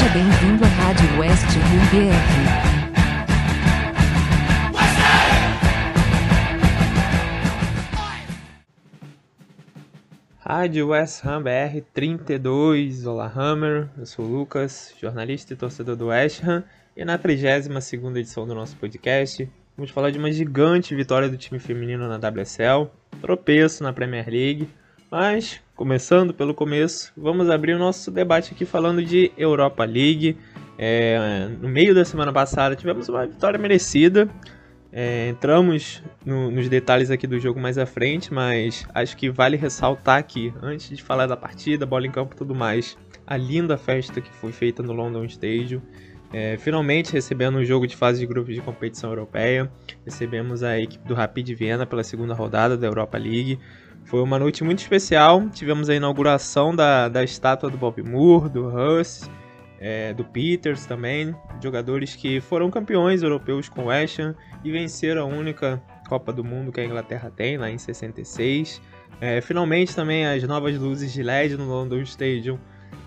Seja bem-vindo à Rádio West Rio BR. Rádio West Ham BR 32, olá Hammer, eu sou o Lucas, jornalista e torcedor do West Ham, e na 32 edição do nosso podcast, vamos falar de uma gigante vitória do time feminino na WSL, tropeço na Premier League, mas, começando pelo começo, vamos abrir o nosso debate aqui falando de Europa League. É, no meio da semana passada tivemos uma vitória merecida, é, entramos no, nos detalhes aqui do jogo mais à frente, mas acho que vale ressaltar aqui, antes de falar da partida, bola em campo e tudo mais, a linda festa que foi feita no London Stadium. É, finalmente recebendo um jogo de fase de grupos de competição europeia, recebemos a equipe do Rapid Viena pela segunda rodada da Europa League. Foi uma noite muito especial, tivemos a inauguração da, da estátua do Bob Moore, do Russ, é, do Peters também, jogadores que foram campeões europeus com o West Ham e venceram a única Copa do Mundo que a Inglaterra tem, lá em 66. É, finalmente também as novas luzes de LED no London Stadium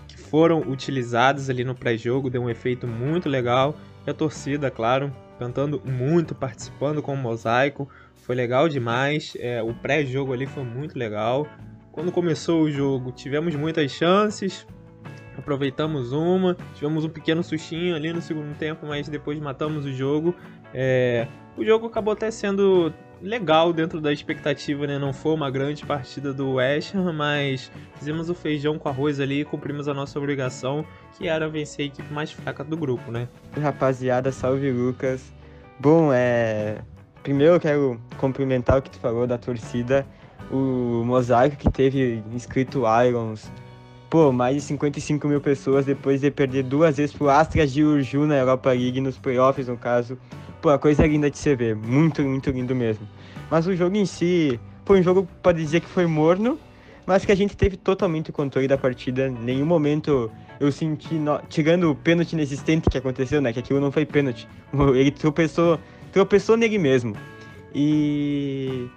que foram utilizadas ali no pré-jogo, deu um efeito muito legal. E a torcida, claro, cantando muito, participando com o mosaico, foi legal demais. É, o pré-jogo ali foi muito legal. Quando começou o jogo, tivemos muitas chances, aproveitamos uma, tivemos um pequeno sustinho ali no segundo tempo, mas depois matamos o jogo. É, o jogo acabou até sendo legal dentro da expectativa, né? Não foi uma grande partida do West Ham, mas fizemos o feijão com arroz ali e cumprimos a nossa obrigação, que era vencer a equipe mais fraca do grupo, né? Rapaziada, salve Lucas. Bom, é... Primeiro eu quero cumprimentar o que tu falou da torcida, o mosaico que teve escrito Irons, pô, mais de 55 mil pessoas depois de perder duas vezes pro Astras de Urju na Europa League, nos playoffs no caso. Pô, a coisa é linda de se ver, muito, muito lindo mesmo. Mas o jogo em si, foi um jogo, pode dizer que foi morno, mas que a gente teve totalmente o controle da partida. Nenhum momento eu senti, no... tirando o pênalti inexistente que aconteceu, né, que aquilo não foi pênalti. Ele tropeçou, tropeçou nele mesmo. E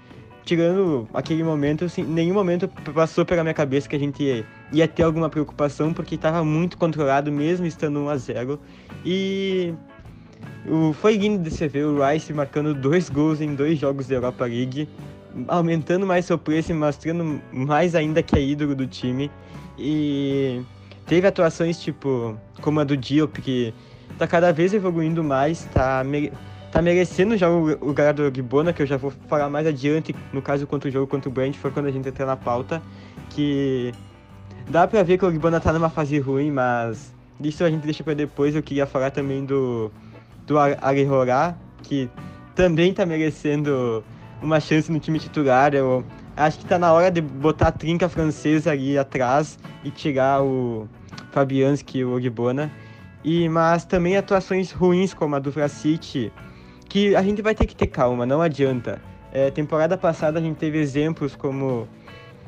tirando aquele momento, assim, nenhum momento passou pela minha cabeça que a gente ia ter alguma preocupação, porque estava muito controlado, mesmo estando 1 a 0 E o, foi lindo de se ver o Rice marcando dois gols em dois jogos da Europa League, aumentando mais seu preço e mostrando mais ainda que é ídolo do time. E teve atuações tipo como a do Diop, que tá cada vez evoluindo mais, tá tá merecendo já o lugar do Gibona, que eu já vou falar mais adiante, no caso contra o jogo contra o Brentford, quando a gente entrar na pauta, que dá pra ver que o Gibona tá numa fase ruim, mas isso a gente deixa pra depois, eu queria falar também do, do Arihorá, que também tá merecendo uma chance no time titular, eu acho que tá na hora de botar a trinca francesa ali atrás e tirar o Fabianski e o Gibona, e, mas também atuações ruins como a do Vlasic, que a gente vai ter que ter calma, não adianta. É, temporada passada a gente teve exemplos como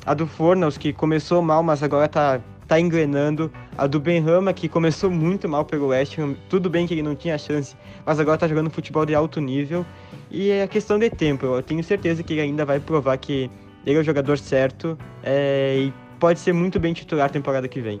a do Fornals, que começou mal, mas agora tá, tá engrenando. A do Benrama, que começou muito mal pelo West Ham. Tudo bem que ele não tinha chance, mas agora tá jogando futebol de alto nível. E é questão de tempo. Eu tenho certeza que ele ainda vai provar que ele é o jogador certo é, e pode ser muito bem titular temporada que vem.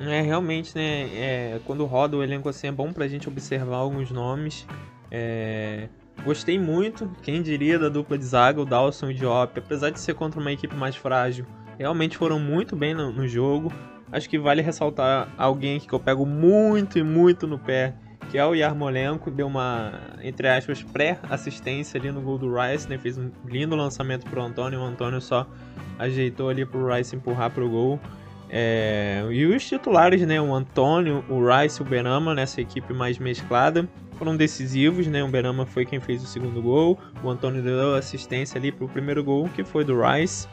É, realmente, né? É, quando roda o elenco assim é bom pra gente observar alguns nomes. É, gostei muito, quem diria, da dupla de zaga, o Dawson e o Diop. Apesar de ser contra uma equipe mais frágil, realmente foram muito bem no, no jogo. Acho que vale ressaltar alguém que eu pego muito e muito no pé, que é o Yarmolenko. Deu uma, entre aspas, pré-assistência ali no gol do Rice, né? Fez um lindo lançamento pro Antônio. O Antônio só ajeitou ali pro Rice empurrar pro gol. É, e os titulares, né, o Antônio, o Rice e o Benama, nessa equipe mais mesclada, foram decisivos, né? O Benama foi quem fez o segundo gol, o Antônio deu assistência ali para o primeiro gol, que foi do Rice.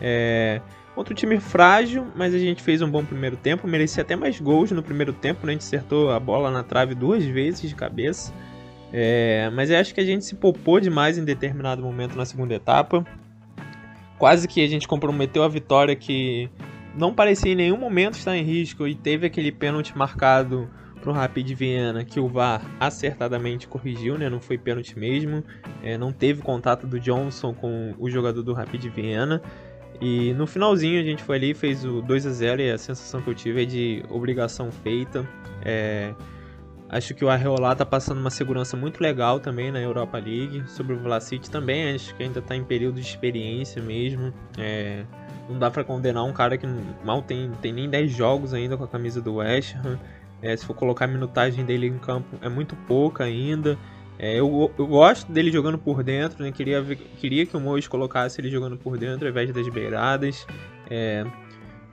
É, outro time frágil, mas a gente fez um bom primeiro tempo, merecia até mais gols no primeiro tempo, né? A gente acertou a bola na trave duas vezes de cabeça. É, mas eu acho que a gente se poupou demais em determinado momento na segunda etapa. Quase que a gente comprometeu a vitória que não parecia em nenhum momento estar em risco e teve aquele pênalti marcado para o Rapid Viena que o VAR acertadamente corrigiu, né? Não foi pênalti mesmo, é, não teve contato do Johnson com o jogador do Rapid Viena. E no finalzinho a gente foi ali, fez o 2 a 0 e a sensação que eu tive é de obrigação feita. É, acho que o Arreolá tá passando uma segurança muito legal também na Europa League. Sobre o Vlasic também, acho que ainda está em período de experiência mesmo. É, não dá para condenar um cara que mal tem, tem nem 10 jogos ainda com a camisa do West Ham. É, se for colocar a minutagem dele em campo, é muito pouca ainda. É, eu, eu, gosto dele jogando por dentro, né? Queria, queria que o Mois colocasse ele jogando por dentro ao invés das beiradas. É,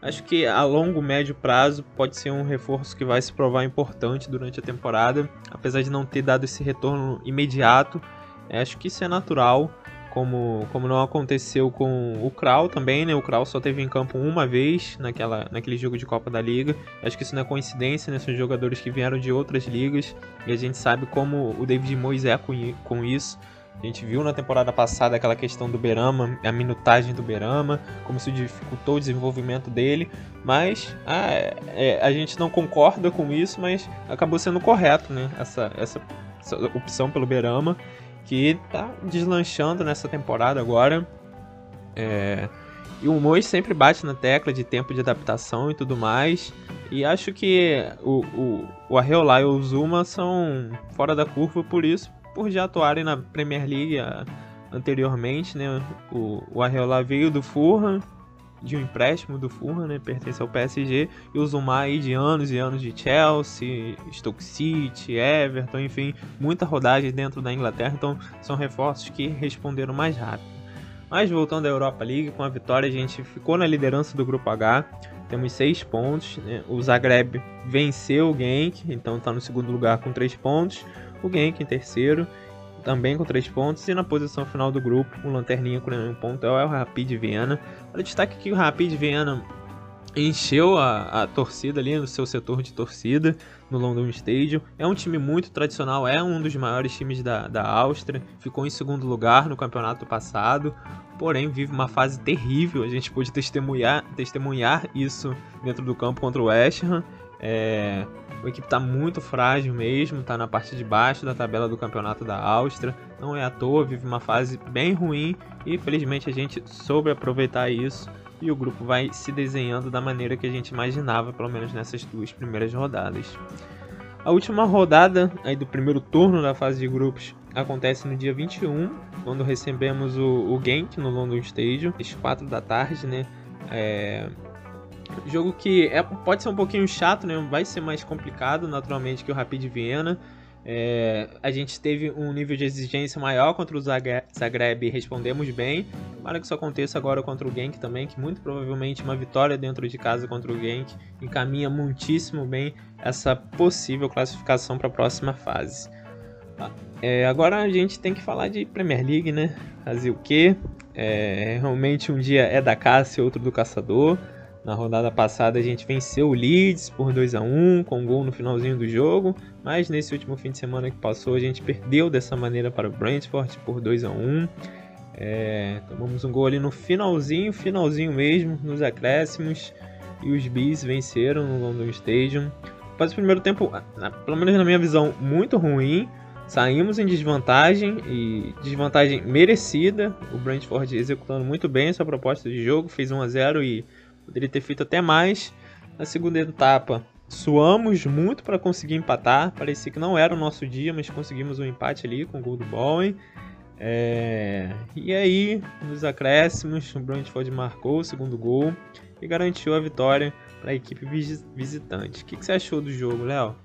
acho que a longo, médio prazo pode ser um reforço que vai se provar importante durante a temporada, apesar de não ter dado esse retorno imediato. É, acho que isso é natural como, como não aconteceu com o Kral também, né? O Kral só teve em campo uma vez naquela, naquele jogo de Copa da Liga. Acho que isso não é coincidência, né? São jogadores que vieram de outras ligas e a gente sabe como o David Moyes é com, com isso. A gente viu na temporada passada aquela questão do Berama, a minutagem do Berama, como isso dificultou o desenvolvimento dele, mas ah, é, a gente não concorda com isso, mas acabou sendo correto, né? Essa, essa, essa opção pelo Berama que tá deslanchando nessa temporada agora. É... E o Mois sempre bate na tecla de tempo de adaptação e tudo mais. E acho que o, o, o Arreolá e o Zuma são fora da curva por isso, por já atuarem na Premier League anteriormente, né? O, o Arreolá veio do Fulham, de um empréstimo do Fulham, né, pertence ao PSG, e o Zuma aí de anos e anos de Chelsea, Stoke City, Everton, enfim, muita rodagem dentro da Inglaterra, então são reforços que responderam mais rápido. Mas voltando à Europa League, com a vitória a gente ficou na liderança do grupo H, temos seis pontos, né? o Zagreb venceu o Genk, então está no segundo lugar com três pontos, o Genk em terceiro, também com 3 pontos. E na posição final do grupo, o Lanterninha com nenhum ponto é o Rapid Viena. Olha, destaque que o Rapid Viena encheu a, a, torcida ali no seu setor de torcida no London Stadium. É um time muito tradicional, é um dos maiores times da, da Áustria. Ficou em segundo lugar no campeonato passado, porém vive uma fase terrível. A gente pôde testemunhar, testemunhar isso dentro do campo contra o West Ham. É, a equipe está muito frágil mesmo, está na parte de baixo da tabela do campeonato da Áustria. Não é à toa, vive uma fase bem ruim e felizmente a gente soube aproveitar isso e o grupo vai se desenhando da maneira que a gente imaginava, pelo menos nessas duas primeiras rodadas. A última rodada aí do primeiro turno da fase de grupos acontece no dia 21, quando recebemos o, o Genk no London Stadium, às 4 da tarde, né? É, Jogo que é, pode ser um pouquinho chato, né? Vai ser mais complicado, naturalmente, que o Rapid Viena. É, a gente teve um nível de exigência maior contra o Zagreb e respondemos bem. Para que isso aconteça agora contra o Genk também, que muito provavelmente uma vitória dentro de casa contra o Genk encaminha muitíssimo bem essa possível classificação para a próxima fase. É, agora a gente tem que falar de Premier League, né? Fazer o quê? É, realmente um dia é da caça e outro do caçador. Na rodada passada a gente venceu o Leeds por 2 a 1 com um gol no finalzinho do jogo, mas nesse último fim de semana que passou a gente perdeu dessa maneira para o Brentford por 2 a 1 é, tomamos um gol ali no finalzinho, finalzinho mesmo, nos acréscimos, e os Bees venceram no London Stadium. Após o primeiro tempo, pelo menos na minha visão, muito ruim, saímos em desvantagem e desvantagem merecida. O Brentford executando muito bem sua proposta de jogo, fez 1 a 0 e Poderia ter feito até mais. Na segunda etapa, suamos muito para conseguir empatar. Parecia que não era o nosso dia, mas conseguimos um empate ali com o gol do Bowen. É... E aí, nos acréscimos, o Brentford marcou o segundo gol e garantiu a vitória para a equipe visitante. O que, que você achou do jogo, Léo?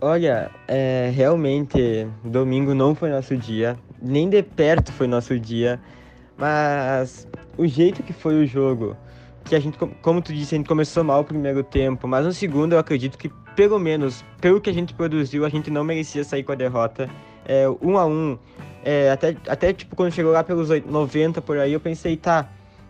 Olha, é, realmente, domingo não foi nosso dia, nem de perto foi nosso dia, mas o jeito que foi o jogo, que a gente, como tu disse, a gente começou mal o primeiro tempo, mas no segundo eu acredito que, pelo menos, pelo que a gente produziu, a gente não merecia sair com a derrota. É, um a um, é, até, até tipo, quando chegou lá pelos 90 por aí, eu pensei, tá,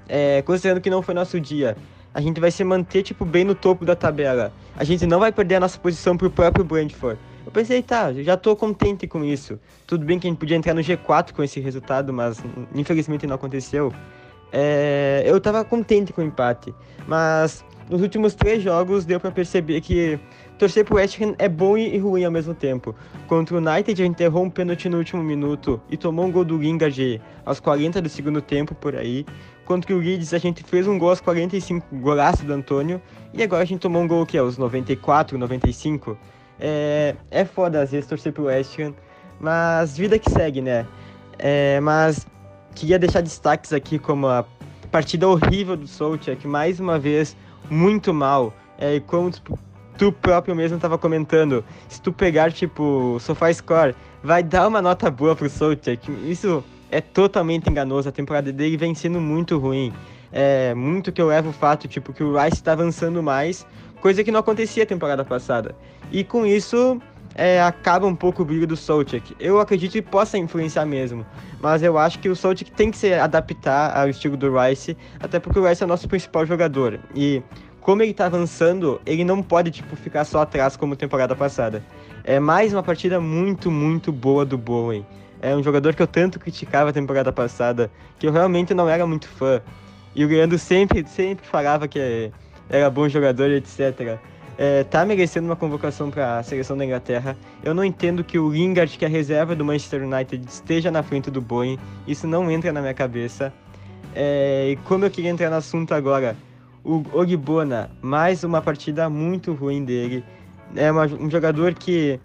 é, considerando que não foi nosso dia, a gente vai se manter, tipo, bem no topo da tabela. A gente não vai perder a nossa posição pro próprio Brentford. Eu pensei, tá, já tô contente com isso. Tudo bem que a gente podia entrar no G4 com esse resultado, mas infelizmente não aconteceu. É, eu tava contente com o empate, mas nos últimos três jogos deu para perceber que torcer pro West Ham é bom e ruim ao mesmo tempo. Contra o United a gente errou um pênalti no último minuto e tomou um gol do Lingard aos 40 do segundo tempo por aí. Contra o Leeds a gente fez um gol aos 45, golaço do Antônio. E agora a gente tomou um gol que aos 94, 95. É, é foda às vezes torcer pro West Ham, mas vida que segue, né? É, mas queria deixar destaques aqui como a partida horrível do Solskjaer, que mais uma vez muito mal. É, e como tu próprio mesmo estava comentando, se tu pegar, tipo, o SofaScore, vai dar uma nota boa pro Solskjaer. Isso é totalmente enganoso. A temporada dele vem sendo muito ruim. É muito que eu levo o fato, tipo, que o Rice está avançando mais, coisa que não acontecia a temporada passada. E com isso, é, acaba um pouco o brilho do Soltic. Eu acredito que possa influenciar mesmo, mas eu acho que o Soltic tem que se adaptar ao estilo do Rice, até porque o Rice é o nosso principal jogador. E como ele tá avançando, ele não pode, tipo, ficar só atrás como temporada passada. É mais uma partida muito, muito boa do Bowen. É um jogador que eu tanto criticava a temporada passada, que eu realmente não era muito fã. E o Leandro sempre, sempre falava que era bom jogador, etc. É, tá merecendo uma convocação para a seleção da Inglaterra. Eu não entendo que o Lingard, que é a reserva do Manchester United, esteja na frente do Boeing. Isso não entra na minha cabeça. É, e como eu queria entrar no assunto agora, o Ogbona, mais uma partida muito ruim dele. É uma, um jogador que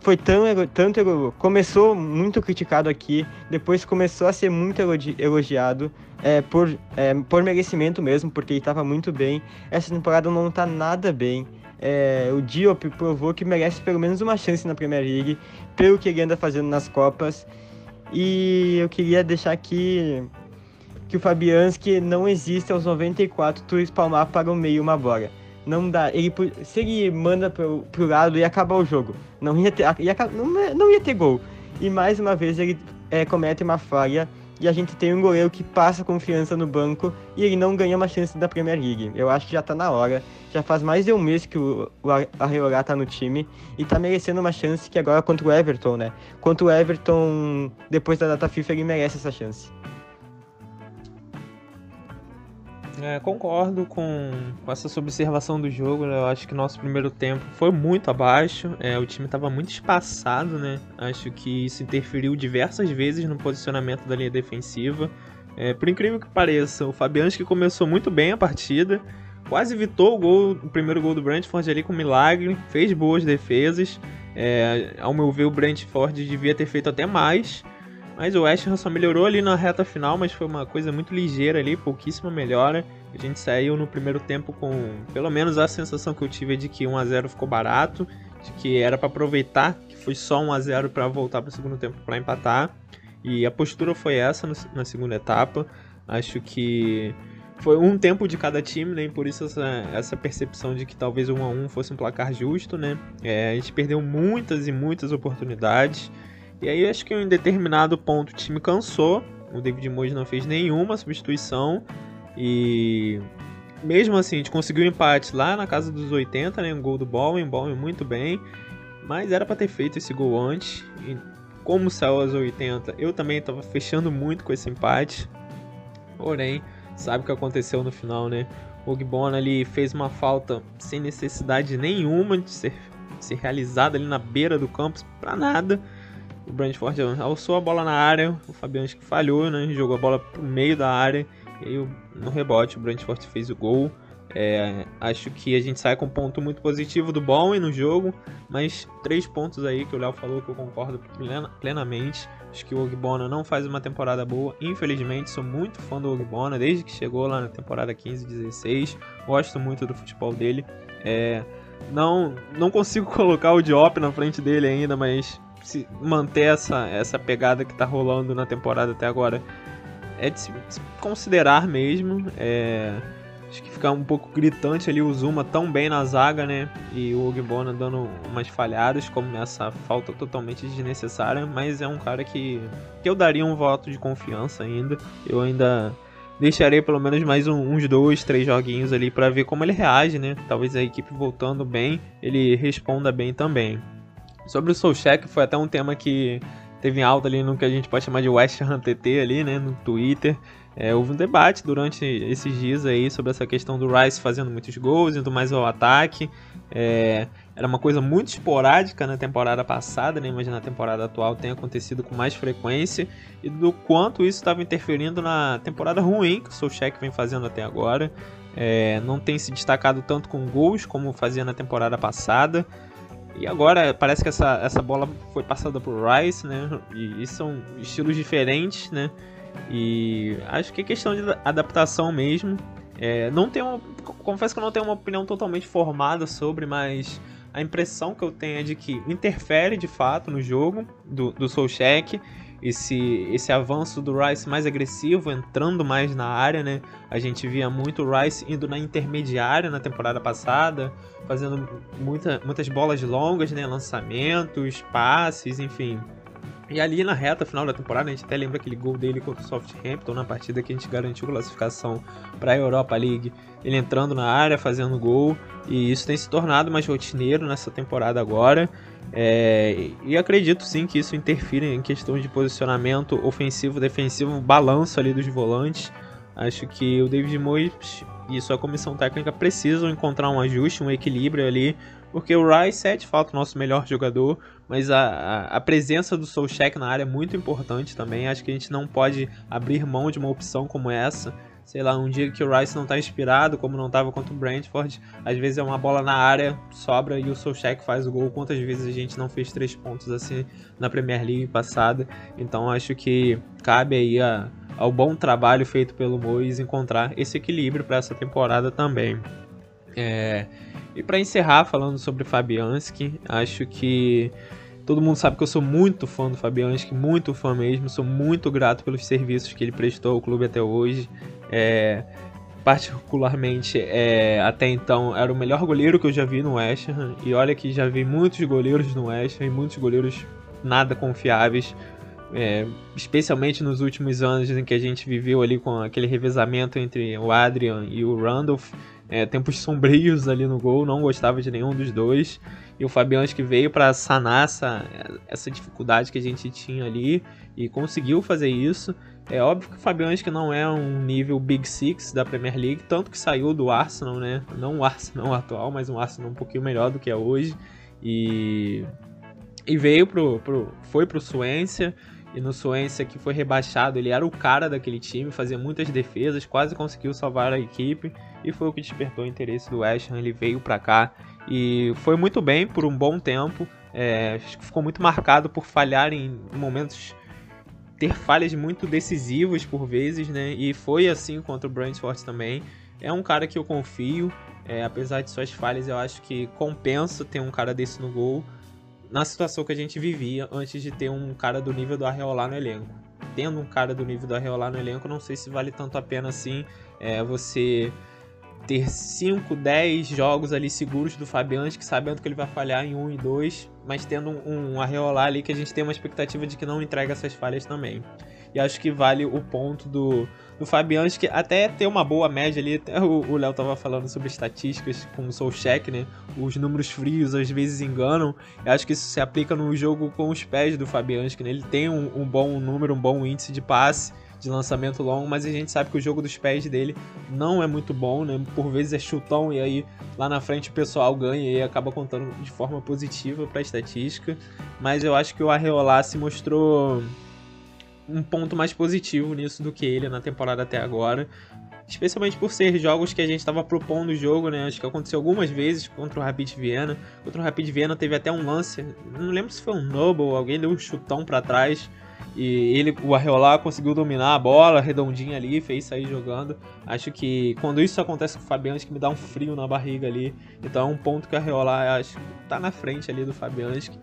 foi tão, tanto começou muito criticado aqui, depois começou a ser muito elogiado é, por, é, por merecimento mesmo, porque ele estava muito bem. Essa temporada não está nada bem. É, o Diop provou que merece pelo menos uma chance na Premier League, pelo que ele anda fazendo nas Copas. E eu queria deixar aqui que o Fabianski não existe aos 94 tu espalmar para o meio uma bola. Não dá. Ele, se ele manda pro, pro lado, ia acabar o jogo. Não ia ter, ia, não, não ia ter gol. E mais uma vez ele é, comete uma falha e a gente tem um goleiro que passa confiança no banco e ele não ganha uma chance da Premier League. Eu acho que já tá na hora. Já faz mais de um mês que o, o Arreolá tá no time e tá merecendo uma chance que agora contra o Everton, né? Contra o Everton, depois da data FIFA, ele merece essa chance. É, concordo com, com essa observação do jogo. Né? Eu acho que nosso primeiro tempo foi muito abaixo. É, o time estava muito espaçado, né? Acho que isso interferiu diversas vezes no posicionamento da linha defensiva. É, por incrível que pareça, o Fabianski começou muito bem a partida, quase evitou o, gol, o primeiro gol do Brentford ali com milagre, fez boas defesas. É, ao meu ver, o Brentford devia ter feito até mais. Mas o West Ham só melhorou ali na reta final, mas foi uma coisa muito ligeira ali, pouquíssima melhora. A gente saiu no primeiro tempo com, pelo menos a sensação que eu tive é de que 1 a 0 ficou barato, de que era para aproveitar que foi só 1 a 0 para voltar para o segundo tempo para empatar. E a postura foi essa na segunda etapa. Acho que foi um tempo de cada time, né? E por isso essa, essa percepção de que talvez 1 a 1 fosse um placar justo, né? É, a gente perdeu muitas e muitas oportunidades. E aí acho que em determinado ponto o time cansou. O David Moyes não fez nenhuma substituição. E mesmo assim, a gente conseguiu um empate lá na casa dos 80, né? Um gol do Bowen, Bowen muito bem. Mas era para ter feito esse gol antes. E como saiu aos 80, eu também estava fechando muito com esse empate. Porém, sabe o que aconteceu no final, né? O Ogbonna ali fez uma falta sem necessidade nenhuma de ser, ser realizada ali na beira do campo, para nada. O Brentford alçou a bola na área, o Fabianski falhou, né? Jogou a bola pro meio da área. E aí, no rebote, o Brentford fez o gol. É, acho que a gente sai com um ponto muito positivo do Bowen no jogo, mas três pontos aí que o Léo falou que eu concordo plenamente. Acho que o Ogbona não faz uma temporada boa, infelizmente. Sou muito fã do Ogbona desde que chegou lá na temporada 15-16. Gosto muito do futebol dele. É, não, não consigo colocar o Diop na frente dele ainda, mas se manter essa, essa pegada que tá rolando na temporada até agora é de se, se considerar mesmo. É, acho que fica um pouco gritante ali o Zuma tão bem na zaga, né? E o Ogbona dando umas falhadas, como essa falta totalmente desnecessária. Mas é um cara que, que eu daria um voto de confiança ainda. Eu ainda deixarei pelo menos mais um, uns dois, três joguinhos ali para ver como ele reage, né? Talvez a equipe voltando bem, ele responda bem também. Sobre o que foi até um tema que teve em alta ali no que a gente pode chamar de West Ham TT ali, né, no Twitter. É, houve um debate durante esses dias aí sobre essa questão do Rice fazendo muitos gols, indo mais ao ataque. É, era uma coisa muito esporádica na temporada passada, né? mas na temporada atual tem acontecido com mais frequência, e do quanto isso estava interferindo na temporada ruim que o Solskjaer vem fazendo até agora. É, não tem se destacado tanto com gols como fazia na temporada passada. E agora parece que essa, essa bola foi passada por Rice, né? E, e são estilos diferentes, né? E acho que é questão de adaptação mesmo. É, não tenho, confesso que eu não tenho uma opinião totalmente formada sobre, mas a impressão que eu tenho é de que interfere de fato no jogo do, do Solcheck. Esse, esse avanço do Rice mais agressivo, entrando mais na área, né? A gente via muito o Rice indo na intermediária na temporada passada, fazendo muita, muitas bolas longas, né? Lançamentos, passes, enfim. E ali na reta final da temporada, a gente até lembra aquele gol dele contra o Southampton na partida que a gente garantiu classificação para a Europa League. Ele entrando na área, fazendo gol, e isso tem se tornado mais rotineiro nessa temporada agora. É, e acredito sim que isso interfere em questão de posicionamento ofensivo, defensivo, balanço ali dos volantes. Acho que o David Moyes e sua comissão técnica precisam encontrar um ajuste, um equilíbrio ali porque o Rice é de fato o nosso melhor jogador, mas a, a, a presença do Solskjaer na área é muito importante também. Acho que a gente não pode abrir mão de uma opção como essa. Sei lá, um dia que o Rice não está inspirado, como não estava contra o Brentford, às vezes é uma bola na área, sobra e o Solskjaer faz o gol. Quantas vezes a gente não fez três pontos assim na Premier League passada? Então acho que cabe aí a, ao bom trabalho feito pelo Mois encontrar esse equilíbrio para essa temporada também. É, e para encerrar falando sobre Fabianski, acho que todo mundo sabe que eu sou muito fã do Fabianski, muito fã mesmo, sou muito grato pelos serviços que ele prestou ao clube até hoje. É, particularmente, é, até então, era o melhor goleiro que eu já vi no West Ham, e olha que já vi muitos goleiros no West Ham, muitos goleiros nada confiáveis, é, especialmente nos últimos anos em que a gente viveu ali com aquele revezamento entre o Adrian e o Randolph, é, tempos sombrios ali no gol, não gostava de nenhum dos dois. E o Fabianski veio para sanar essa, essa dificuldade que a gente tinha ali e conseguiu fazer isso. É óbvio que o Fabianski não é um nível Big Six da Premier League, tanto que saiu do Arsenal, né? Não o Arsenal atual, mas um Arsenal um pouquinho melhor do que é hoje. E, e veio pro, pro, foi pro Suécia e no Suécia que foi rebaixado, ele era o cara daquele time, fazia muitas defesas, quase conseguiu salvar a equipe e foi o que despertou o interesse do West Ham. Ele veio para cá e foi muito bem por um bom tempo. É, ficou muito marcado por falhar em momentos ter falhas muito decisivas por vezes, né? E foi assim contra o Brentford também. É um cara que eu confio, é, apesar de suas falhas, eu acho que compensa ter um cara desse no gol na situação que a gente vivia antes de ter um cara do nível do Arreolar no elenco. Tendo um cara do nível do Arreolar no elenco, não sei se vale tanto a pena assim é, você ter 5, 10 jogos ali seguros do Fabianski, sabendo que ele vai falhar em 1 um e 2, mas tendo um, um Arreolar ali que a gente tem uma expectativa de que não entrega essas falhas também. E acho que vale o ponto do, do Fabianski até ter uma boa média ali. Até o Léo tava falando sobre estatísticas com o Solcheck, né? Os números frios às vezes enganam. Eu acho que isso se aplica no jogo com os pés do Fabianski, né? Ele tem um, um bom número, um bom índice de passe de lançamento longo, mas a gente sabe que o jogo dos pés dele não é muito bom, né? Por vezes é chutão e aí lá na frente o pessoal ganha e acaba contando de forma positiva para a estatística. Mas eu acho que o Arreolar se mostrou um ponto mais positivo nisso do que ele na temporada até agora. Especialmente por ser jogos que a gente estava propondo o jogo, né? Acho que aconteceu algumas vezes contra o Rapid Viena. Contra o Rapid Viena teve até um lance, não lembro se foi um Noble, alguém deu um chutão para trás e ele, o Arreolar conseguiu dominar a bola redondinha ali, fez sair jogando. Acho que quando isso acontece com o Fabiano, acho que me dá um frio na barriga ali. Então é um ponto que o Arreolar acho tá na frente ali do Fabianski.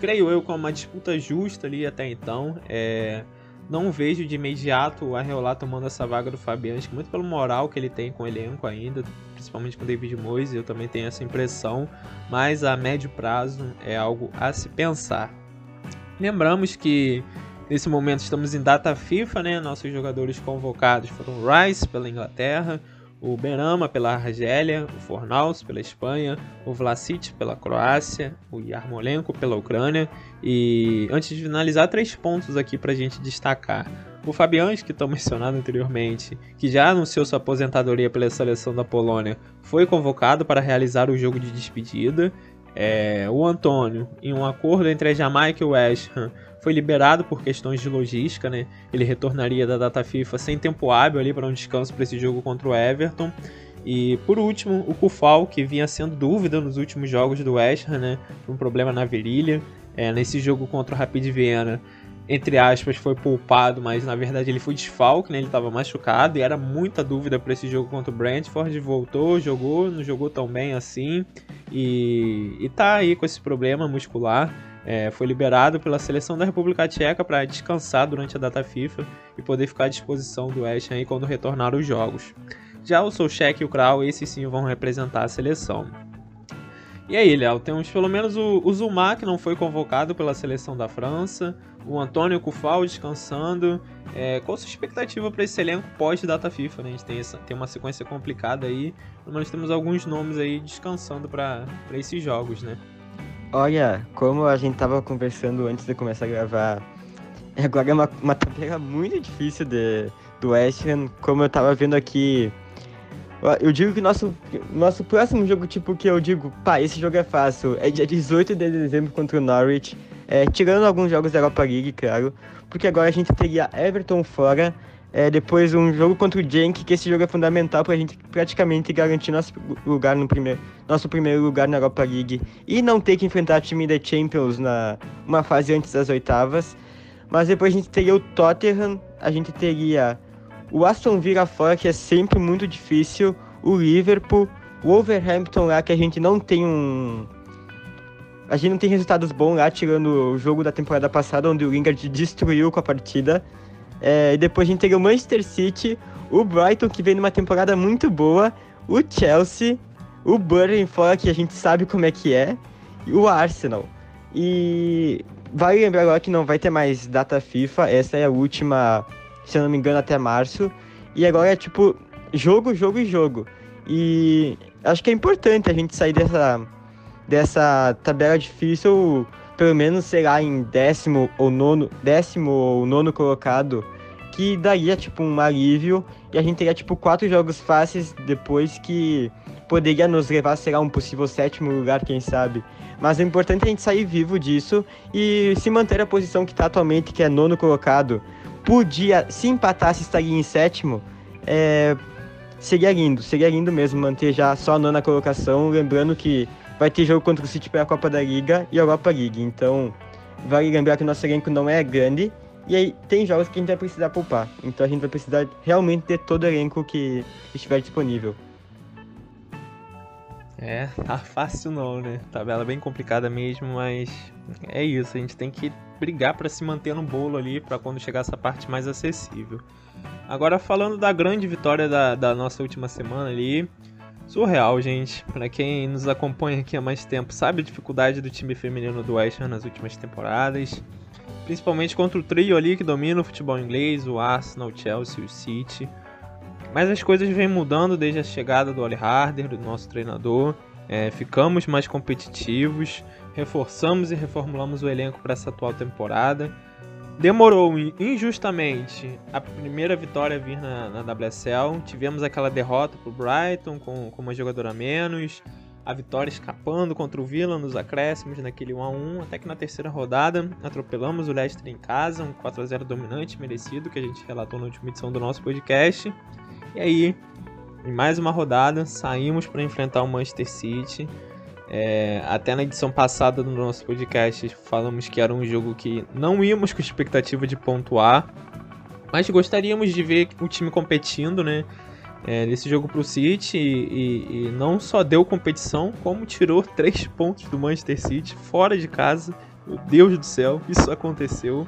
Creio eu com uma disputa justa ali até então. É, não vejo de imediato o Arreolar tomando essa vaga do Fabianski, muito pelo moral que ele tem com o elenco ainda, principalmente com o David Moyes, eu também tenho essa impressão, mas a médio prazo é algo a se pensar. Lembramos que nesse momento estamos em data FIFA, né? Nossos jogadores convocados foram Rice pela Inglaterra, o Benama pela Argélia, o Fornaus pela Espanha, o Vlasic pela Croácia, o Yarmolenko pela Ucrânia. E antes de finalizar, três pontos aqui para a gente destacar. O Fabianski, que estão mencionado anteriormente, que já anunciou sua aposentadoria pela seleção da Polônia, foi convocado para realizar o jogo de despedida. É, o Antônio, em um acordo entre a Jamaica e o West Ham, foi liberado por questões de logística, né? Ele retornaria da data FIFA sem tempo hábil ali para um descanso para esse jogo contra o Everton. E por último, o Kufal, que vinha sendo dúvida nos últimos jogos do West Ham, né? Um problema na virilha. É, nesse jogo contra o Rapid Viena, entre aspas, foi poupado, mas na verdade ele foi desfalque, né? Ele estava machucado e era muita dúvida para esse jogo contra o Brentford. Voltou, jogou, não jogou tão bem assim e, e tá aí com esse problema muscular. É, foi liberado pela seleção da República Tcheca para descansar durante a data FIFA e poder ficar à disposição do West quando retornar os jogos. Já o Solcheck e o Krau, esses sim vão representar a seleção. E aí, Léo, temos pelo menos o, o Zuma, que não foi convocado pela seleção da França, o Antônio Cufal descansando. É, qual a sua expectativa para esse elenco pós-data FIFA? Né? A gente tem, essa, tem uma sequência complicada aí, mas temos alguns nomes aí descansando para esses jogos, né? Olha, como a gente tava conversando antes de começar a gravar, agora é uma, uma tabela muito difícil de, do West Ham, como eu tava vendo aqui eu digo que nosso, nosso próximo jogo, tipo, que eu digo, pá, esse jogo é fácil, é dia 18 de dezembro contra o Norwich. É, tirando alguns jogos da Europa League, claro. Porque agora a gente teria Everton fora. É, depois um jogo contra o Genk, que esse jogo é fundamental pra gente praticamente garantir nosso lugar no primeiro, nosso primeiro lugar na Europa League. E não ter que enfrentar time da Champions na uma fase antes das oitavas. Mas depois a gente teria o Tottenham, a gente teria o Aston Villa fora, que é sempre muito difícil, o Liverpool, o Wolverhampton lá, que a gente não tem um. A gente não tem resultados bons lá, tirando o jogo da temporada passada, onde o Lingard destruiu com a partida. É, depois a gente teria o Manchester City, o Brighton, que vem numa temporada muito boa, o Chelsea, o Burnley fora, que a gente sabe como é que é, e o Arsenal. E vale lembrar agora que não vai ter mais data FIFA, essa é a última se eu não me engano, até março. E agora é tipo jogo, jogo e jogo. E acho que é importante a gente sair dessa, dessa tabela difícil, pelo menos, sei lá, em décimo ou nono, décimo ou nono colocado, que daria tipo um alívio. E a gente teria tipo quatro jogos fáceis depois que poderia nos levar, lá, um possível sétimo lugar, quem sabe. Mas é importante a gente sair vivo disso e se manter a posição que está atualmente, que é nono colocado. Podia, se empatasse, estaria em sétimo, é, seria lindo, seria lindo mesmo manter já só a nona colocação, lembrando que vai ter jogo contra o City pela Copa da Liga e Europa League, então vale lembrar que o nosso elenco não é grande, e aí tem jogos que a gente vai precisar poupar, então a gente vai precisar realmente ter todo o elenco que estiver disponível. É, tá fácil não, né? Tabela bem complicada mesmo, mas é isso, a gente tem que brigar para se manter no bolo ali para quando chegar essa parte mais acessível. Agora falando da grande vitória da, da nossa última semana ali, surreal, gente. Para quem nos acompanha aqui há mais tempo, sabe a dificuldade do time feminino do West Ham nas últimas temporadas, principalmente contra o trio ali que domina o futebol inglês, o Arsenal, o Chelsea e o City. Mas as coisas vêm mudando desde a chegada do Oli Harder, do nosso treinador. É, ficamos mais competitivos, reforçamos e reformulamos o elenco para essa atual temporada. Demorou injustamente a primeira vitória vir na, na WSL. Tivemos aquela derrota para o Brighton com, com uma jogadora a menos. A vitória escapando contra o Villa nos acréscimos naquele 1 a 1 até que na terceira rodada atropelamos o Leicester em casa, um 4 a 0 dominante, merecido, que a gente relatou na última edição do nosso podcast. E aí, em mais uma rodada, saímos para enfrentar o Manchester City. É, até na edição passada do nosso podcast falamos que era um jogo que não íamos com expectativa de pontuar, mas gostaríamos de ver o time competindo, né? É, nesse jogo para o City e, e, e, não só deu competição, como tirou três pontos do Manchester City fora de casa. Meu Deus do céu, isso aconteceu.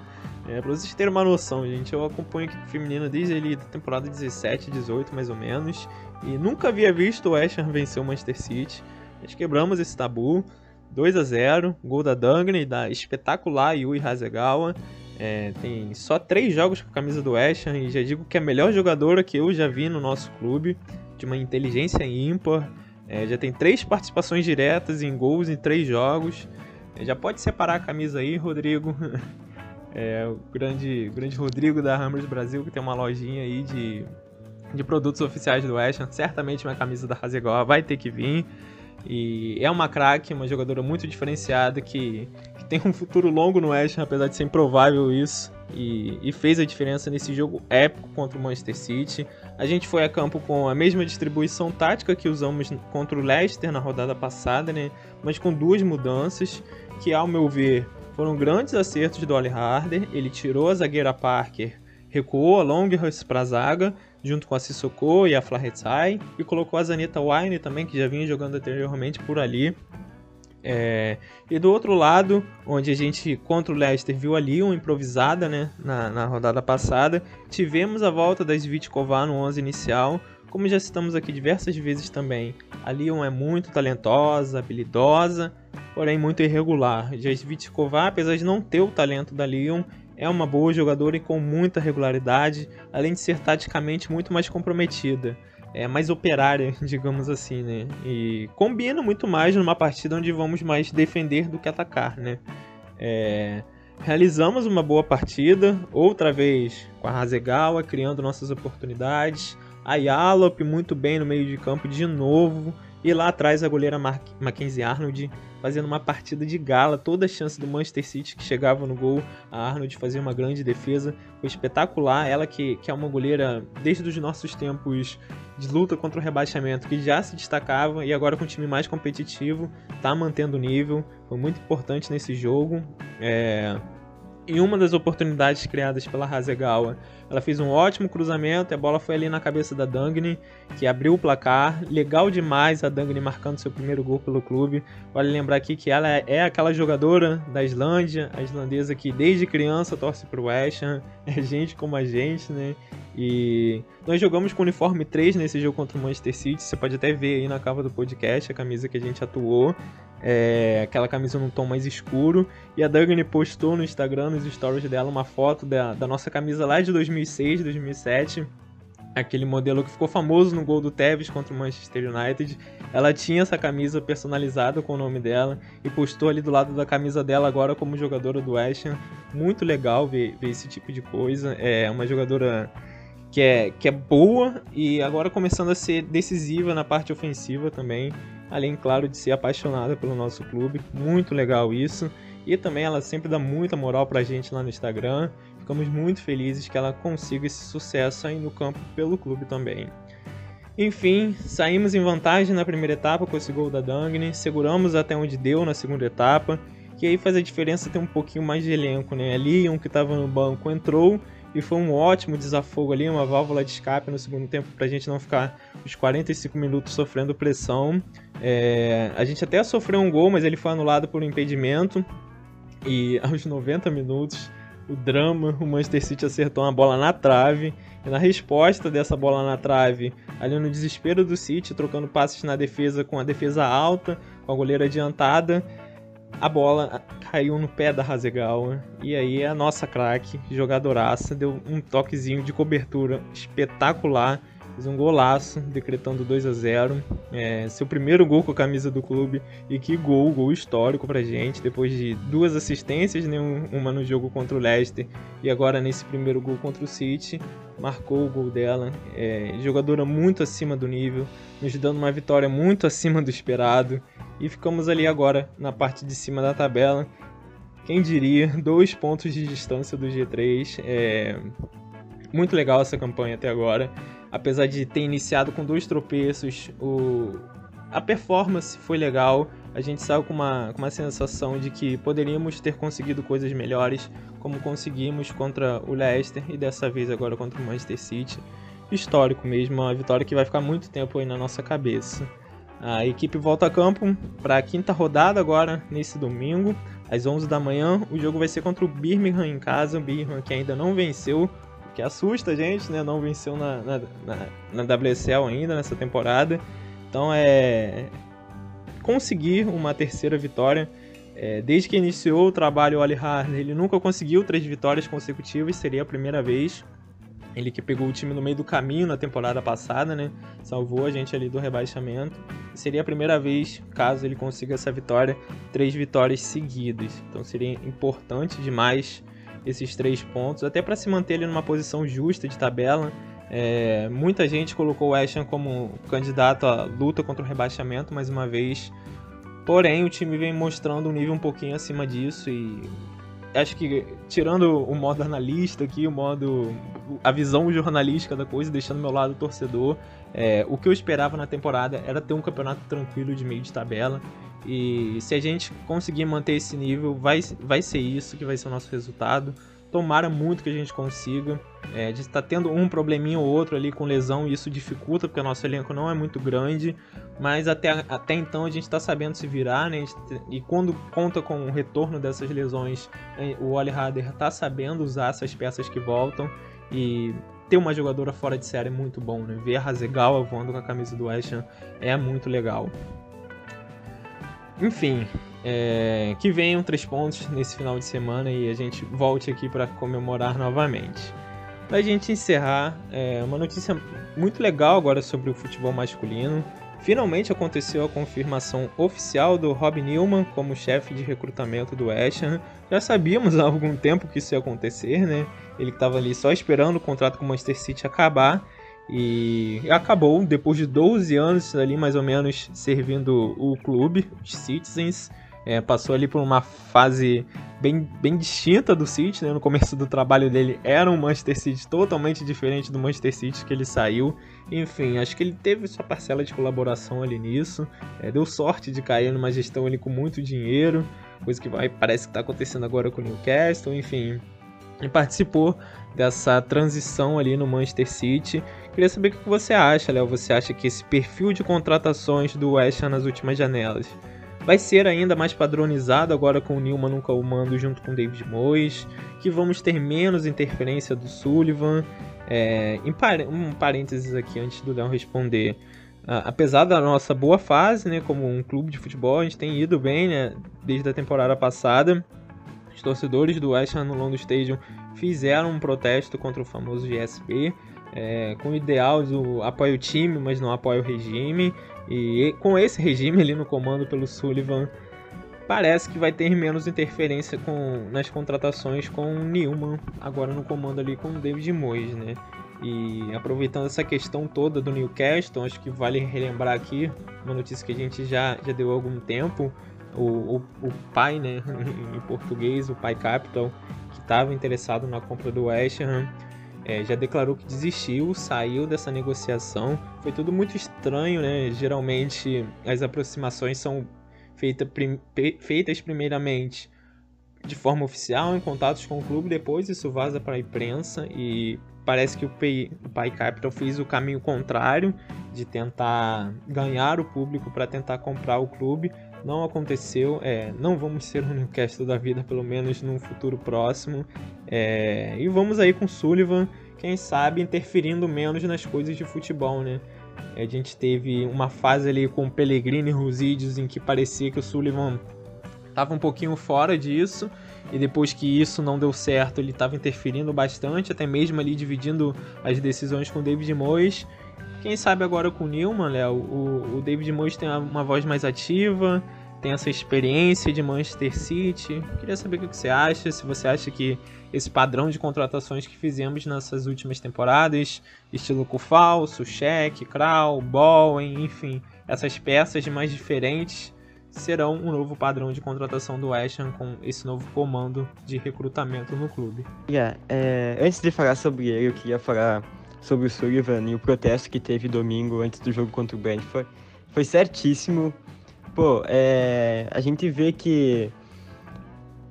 É, pra vocês terem uma noção, gente, eu acompanho a equipe feminina desde ali da temporada 17, 18 mais ou menos, e nunca havia visto o West Ham vencer o Manchester City. Nós quebramos esse tabu. 2 a 0 gol da Dangane, da espetacular Yui Hasegawa. É, tem só três jogos com a camisa do West Ham e já digo que é a melhor jogadora que eu já vi no nosso clube, de uma inteligência ímpar. É, já tem três participações diretas em gols em três jogos. É, já pode separar a camisa aí, Rodrigo. É, o grande, grande Rodrigo da Hammers Brasil, que tem uma lojinha aí de, de produtos oficiais do West Ham. Certamente uma camisa da Hasegawa vai ter que vir. E é uma craque, uma jogadora muito diferenciada que, que, tem um futuro longo no West apesar de ser improvável isso. E, e, fez a diferença nesse jogo épico contra o Manchester City. A gente foi a campo com a mesma distribuição tática que usamos contra o Leicester na rodada passada, né? mas com duas mudanças que, ao meu ver, foram grandes acertos do Oli Harder. Ele tirou a zagueira Parker, recuou a Longhurst para a zaga, junto com a Sissoko e a Flaherty, e colocou a Zanita Wine também, que já vinha jogando anteriormente por ali. É... e do outro lado, onde a gente contra o Leicester viu ali uma improvisada né, na, na rodada passada, tivemos a volta da Svitkova no 11 inicial, como já citamos aqui diversas vezes também. A Lyon é muito talentosa, habilidosa, porém muito irregular. Já Svitkova, apesar de não ter o talento da Lyon, é uma boa jogadora e com muita regularidade, além de ser taticamente muito mais comprometida. É mais operária, digamos assim, né? E combina muito mais numa partida onde vamos mais defender do que atacar, né? É... Realizamos uma boa partida, outra vez com a Hasegawa, criando nossas oportunidades. A Yalop muito bem no meio de campo de novo. E lá atrás a goleira Mackenzie Arnold fazendo uma partida de gala, toda a chance do Manchester City que chegava no gol, a Arnold fazia uma grande defesa, foi espetacular, ela que, que é uma goleira desde os nossos tempos de luta contra o rebaixamento, que já se destacava e agora com um time mais competitivo, tá mantendo o nível, foi muito importante nesse jogo, é... Em uma das oportunidades criadas pela Hasegawa, ela fez um ótimo cruzamento e a bola foi ali na cabeça da Dangni, que abriu o placar. Legal demais a Dangni marcando seu primeiro gol pelo clube. Vale lembrar aqui que ela é aquela jogadora da Islândia, a islandesa que desde criança torce pro West Ham, é gente como a gente, né? E nós jogamos com uniforme 3 nesse jogo contra o Manchester City. Você pode até ver aí na capa do podcast a camisa que a gente atuou. É, aquela camisa num tom mais escuro. E a Dagny postou no Instagram, nos stories dela, uma foto da, da nossa camisa lá de 2006, 2007 aquele modelo que ficou famoso no gol do Tevez contra o Manchester United. Ela tinha essa camisa personalizada com o nome dela e postou ali do lado da camisa dela agora como jogadora do West Ham. Muito legal ver, ver esse tipo de coisa. É uma jogadora que é, que é boa e agora começando a ser decisiva na parte ofensiva também. Além, claro, de ser apaixonada pelo nosso clube. Muito legal isso. E também ela sempre dá muita moral pra gente lá no Instagram. Ficamos muito felizes que ela consiga esse sucesso aí no campo pelo clube também. Enfim, saímos em vantagem na primeira etapa com esse gol da Dangni, seguramos até onde deu na segunda etapa, que aí faz a diferença ter um pouquinho mais de elenco, né? Ali um que estava no banco entrou e foi um ótimo desafogo ali, uma válvula de escape no segundo tempo para a gente não ficar os 45 minutos sofrendo pressão. É, a gente até sofreu um gol, mas ele foi anulado por um impedimento. E aos 90 minutos, o drama, o Manchester City acertou uma bola na trave. E na resposta dessa bola na trave, ali no desespero do City, trocando passes na defesa com a defesa alta, com a goleira adiantada, a bola caiu no pé da Hasegawa e aí a nossa craque, jogadoraça, deu um toquezinho de cobertura espetacular, fez um golaço, decretando 2 a 0 é, Seu primeiro gol com a camisa do clube e que gol, gol histórico pra gente, depois de duas assistências, né, uma no jogo contra o Leicester e agora nesse primeiro gol contra o City, marcou o gol dela, é, jogadora muito acima do nível, nos dando uma vitória muito acima do esperado e ficamos ali agora na parte de cima da tabela. Quem diria, dois pontos de distância do G3. É muito legal essa campanha até agora. Apesar de ter iniciado com dois tropeços, o... a performance foi legal. A gente saiu com uma, com uma sensação de que poderíamos ter conseguido coisas melhores, como conseguimos contra o Leicester e dessa vez agora contra o Manchester City. Histórico mesmo, uma vitória que vai ficar muito tempo aí na nossa cabeça. A equipe volta a campo para a quinta rodada agora, nesse domingo, às 11 da manhã. O jogo vai ser contra o Birmingham em casa, o Birmingham que ainda não venceu, o que assusta a gente, né? Não venceu na, na, na, na WSL ainda nessa temporada. Então é conseguir uma terceira vitória. É, desde que iniciou o trabalho o Ali Harder, ele nunca conseguiu três vitórias consecutivas, seria a primeira vez. Ele que pegou o time no meio do caminho na temporada passada, né? Salvou a gente ali do rebaixamento. Seria a primeira vez, caso ele consiga essa vitória, três vitórias seguidas. Então seria importante demais esses três pontos, até para se manter ali numa posição justa de tabela. É, muita gente colocou o Ham como candidato à luta contra o rebaixamento mais uma vez. Porém, o time vem mostrando um nível um pouquinho acima disso e acho que tirando o modo analista aqui, o modo a visão jornalística da coisa, deixando meu lado torcedor, é, o que eu esperava na temporada era ter um campeonato tranquilo de meio de tabela. E se a gente conseguir manter esse nível, vai, vai ser isso que vai ser o nosso resultado. Tomara muito que a gente consiga. É, a gente está tendo um probleminha ou outro ali com lesão e isso dificulta, porque o nosso elenco não é muito grande. Mas até, até então a gente está sabendo se virar, né? e quando conta com o retorno dessas lesões, é, o Oli Hader está sabendo usar essas peças que voltam. E ter uma jogadora fora de série é muito bom, né? Ver a Hasegawa voando com a camisa do West Ham é muito legal. Enfim, é, que venham três pontos nesse final de semana e a gente volte aqui para comemorar novamente. Para a gente encerrar, é, uma notícia muito legal agora sobre o futebol masculino. Finalmente aconteceu a confirmação oficial do Rob Newman como chefe de recrutamento do West Ham. Já sabíamos há algum tempo que isso ia acontecer, né? Ele estava ali só esperando o contrato com o Manchester City acabar e acabou depois de 12 anos ali mais ou menos servindo o clube, os Citizens. É, passou ali por uma fase bem, bem distinta do City, né? No começo do trabalho dele era um Manchester City totalmente diferente do Manchester City que ele saiu. Enfim, acho que ele teve sua parcela de colaboração ali nisso. É, deu sorte de cair numa gestão ali com muito dinheiro, coisa que vai, parece que está acontecendo agora com o Newcastle, enfim. Ele participou dessa transição ali no Manchester City. Queria saber o que você acha, Léo. Você acha que esse perfil de contratações do West Ham nas últimas janelas vai ser ainda mais padronizado agora com o Newman no comando junto com David Moyes, que vamos ter menos interferência do Sullivan. É, um parênteses aqui antes do Léo responder. Apesar da nossa boa fase, né, como um clube de futebol, a gente tem ido bem, né, desde a temporada passada. Os torcedores do West Ham no London Stadium fizeram um protesto contra o famoso GSP, é, com o ideal do apoio o time, mas não apoia o regime. E com esse regime ali no comando pelo Sullivan, parece que vai ter menos interferência com, nas contratações com o Newman, agora no comando ali com o David Moyes, né? E aproveitando essa questão toda do Newcastle, acho que vale relembrar aqui uma notícia que a gente já, já deu há algum tempo. O, o, o pai, né, em português, o pai Capital, que estava interessado na compra do West Ham, é, já declarou que desistiu, saiu dessa negociação. Foi tudo muito estranho, né? Geralmente as aproximações são feita prim feitas primeiramente de forma oficial, em contatos com o clube, depois isso vaza para a imprensa e parece que o Pai, o Capital fez o caminho contrário de tentar ganhar o público para tentar comprar o clube. Não aconteceu, é, não vamos ser um Newcastle da vida, pelo menos num futuro próximo. É, e vamos aí com Sullivan, quem sabe interferindo menos nas coisas de futebol, né? A gente teve uma fase ali com Pellegrini e Rosidios em que parecia que o Sullivan estava um pouquinho fora disso. E depois que isso não deu certo, ele estava interferindo bastante, até mesmo ali dividindo as decisões com o David Moyes. Quem sabe agora com o Newman, Léo, o, o David Moyes tem uma voz mais ativa, tem essa experiência de Manchester City. Queria saber o que você acha, se você acha que esse padrão de contratações que fizemos nessas últimas temporadas, estilo Falso, Cheque, Kral, Bowen, enfim, essas peças mais diferentes serão um novo padrão de contratação do West Ham com esse novo comando de recrutamento no clube. Yeah, é, antes de falar sobre ele, eu queria falar sobre o Sullivan e o protesto que teve domingo antes do jogo contra o Brentford. Foi certíssimo pô, é, a gente vê que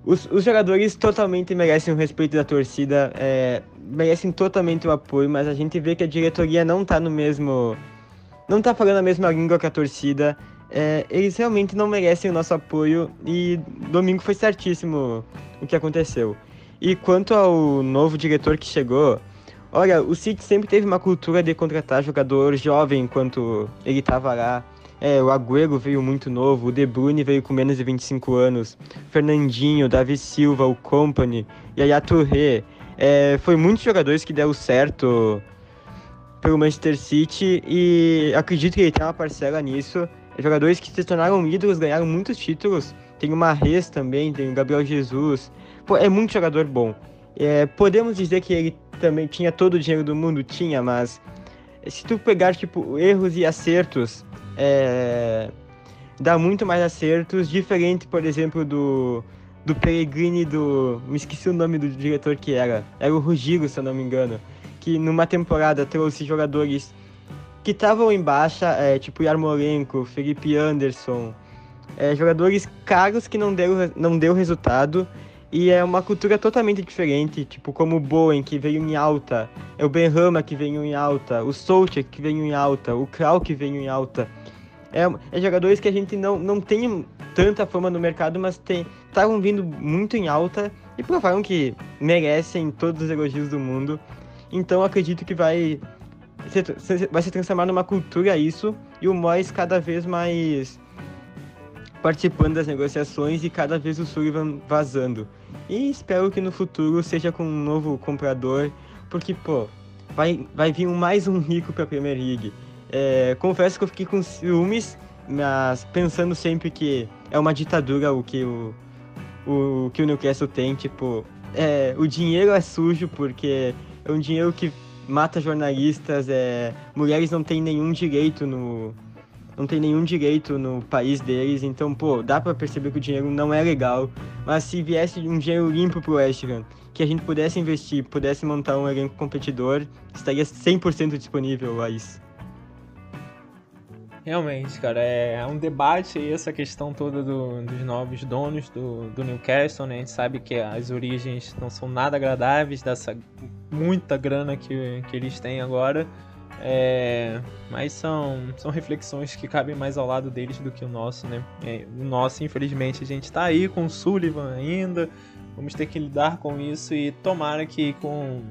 os, os, jogadores totalmente merecem o respeito da torcida, é, merecem totalmente o apoio, mas a gente vê que a diretoria não tá no mesmo. não tá falando a mesma língua que a torcida. É, eles realmente não merecem o nosso apoio e domingo foi certíssimo o que aconteceu. E quanto ao novo diretor que chegou, olha, o City sempre teve uma cultura de contratar jogador jovem enquanto ele estava lá. É, o Agüero veio muito novo, o De Bruyne veio com menos de 25 anos, Fernandinho, Davi Silva, o Company, Yaya Touré. É, foi muitos jogadores que deram certo pelo Manchester City e acredito que ele tem uma parcela nisso. Jogadores que se tornaram ídolos, ganharam muitos títulos. Tem o Marres também, tem o Gabriel Jesus. Pô, é muito jogador bom. É, podemos dizer que ele também tinha todo o dinheiro do mundo? Tinha, mas se tu pegar, tipo, erros e acertos, é, dá muito mais acertos, diferente, por exemplo, do, do Pellegrini do... me esqueci o nome do diretor que era, era o Rugigo, se eu não me engano, que numa temporada trouxe jogadores que estavam em baixa, é, tipo Yarmolenko, Felipe Anderson, é, jogadores caros que não deu, não deu resultado, e é uma cultura totalmente diferente, tipo como o Bowen, que veio em alta, é o Benrama, que veio em alta, o Solskjaer, que veio em alta, o Krau, que veio em alta. É, é jogadores que a gente não, não tem tanta fama no mercado, mas estavam vindo muito em alta e provaram que merecem todos os elogios do mundo. Então acredito que vai vai se transformar numa cultura isso e o Mois cada vez mais participando das negociações e cada vez o Sullivan vazando. E espero que no futuro seja com um novo comprador, porque, pô, vai, vai vir mais um rico para a Premier League. É, confesso que eu fiquei com ciúmes, mas pensando sempre que é uma ditadura o que o, o, que o Newcastle tem, tipo, é, o dinheiro é sujo porque é um dinheiro que mata jornalistas, é, mulheres não têm nenhum direito no não tem nenhum direito no país deles, então, pô, dá para perceber que o dinheiro não é legal, mas se viesse um dinheiro limpo pro West Ham, que a gente pudesse investir, pudesse montar um elenco competidor, estaria 100% disponível a isso. Realmente, cara, é um debate aí essa questão toda do, dos novos donos do, do Newcastle, né? A gente sabe que as origens não são nada agradáveis dessa muita grana que, que eles têm agora. É, mas são, são reflexões que cabem mais ao lado deles do que o nosso, né? É, o nosso, infelizmente, a gente tá aí com o Sullivan ainda. Vamos ter que lidar com isso e tomara que com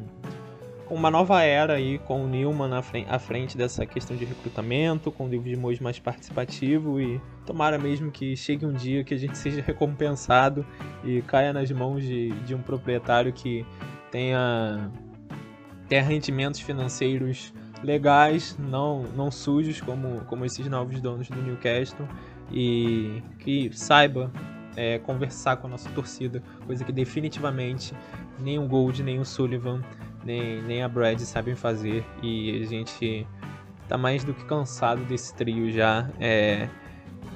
uma nova era aí, com o Newman na frente, à frente dessa questão de recrutamento, com o David Moyes mais participativo e tomara mesmo que chegue um dia que a gente seja recompensado e caia nas mãos de, de um proprietário que tenha, tenha rendimentos financeiros legais, não, não sujos como, como esses novos donos do Newcastle e que saiba é, conversar com a nossa torcida, coisa que definitivamente nem o Gold nem o Sullivan nem, nem a Brad sabem fazer e a gente tá mais do que cansado desse trio já. É,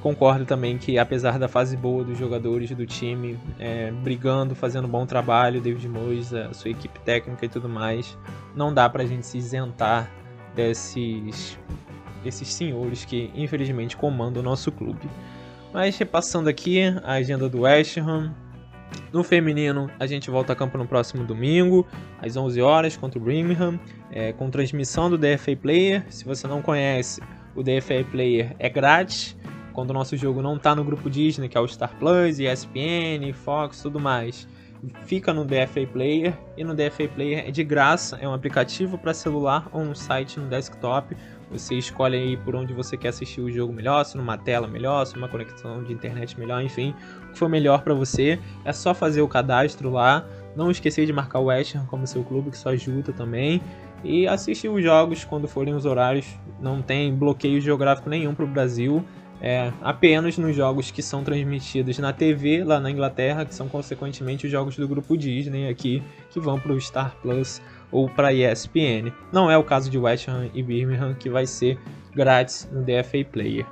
concordo também que apesar da fase boa dos jogadores do time, é, brigando, fazendo bom trabalho, David Moyes, a sua equipe técnica e tudo mais, não dá pra gente se isentar desses, desses senhores que infelizmente comandam o nosso clube. Mas repassando aqui a agenda do West Ham, no feminino, a gente volta a campo no próximo domingo, às 11 horas, contra o Birmingham, é, com transmissão do DFA Player. Se você não conhece, o DFA Player é grátis. Quando o nosso jogo não está no grupo Disney, que é o Star Plus, ESPN, Fox, tudo mais, fica no DFA Player. E no DFA Player é de graça, é um aplicativo para celular ou um site no desktop. Você escolhe aí por onde você quer assistir o jogo melhor, se numa tela melhor, se numa conexão de internet melhor, enfim, o que for melhor para você. É só fazer o cadastro lá. Não esquecer de marcar o West Ham como seu clube, que isso ajuda também. E assistir os jogos quando forem os horários. Não tem bloqueio geográfico nenhum para o Brasil. É, apenas nos jogos que são transmitidos na TV lá na Inglaterra, que são consequentemente os jogos do grupo Disney aqui, que vão para o Star Plus ou para ESPN. Não é o caso de West Ham e Birmingham, que vai ser grátis no DFA Player.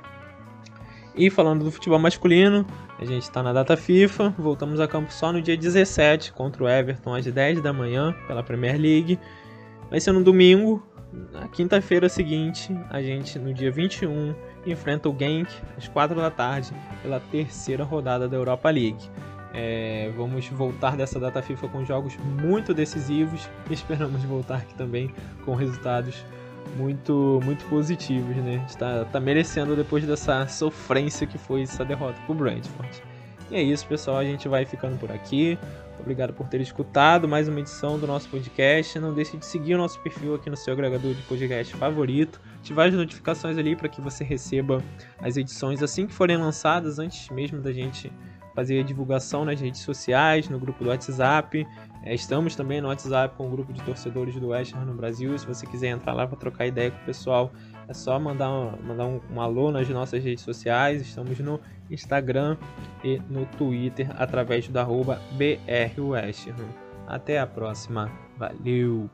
E falando do futebol masculino, a gente está na data FIFA, voltamos a campo só no dia 17 contra o Everton às 10 da manhã pela Premier League. Vai ser no domingo, na quinta-feira seguinte, a gente no dia 21 enfrenta o Genk às 4 da tarde pela terceira rodada da Europa League. É, vamos voltar dessa data FIFA com jogos muito decisivos e esperamos voltar aqui também com resultados muito muito positivos, né? Está tá merecendo depois dessa sofrência que foi essa derrota para o Brentford. E é isso, pessoal. A gente vai ficando por aqui. Obrigado por ter escutado mais uma edição do nosso podcast. Não deixe de seguir o nosso perfil aqui no seu agregador de podcast favorito. Ativar as notificações ali para que você receba as edições assim que forem lançadas, antes mesmo da gente fazer a divulgação nas redes sociais, no grupo do WhatsApp. É, estamos também no WhatsApp com o grupo de torcedores do West no Brasil. Se você quiser entrar lá para trocar ideia com o pessoal, é só mandar, mandar um, um alô nas nossas redes sociais. Estamos no Instagram e no Twitter através do arroba. Até a próxima. Valeu!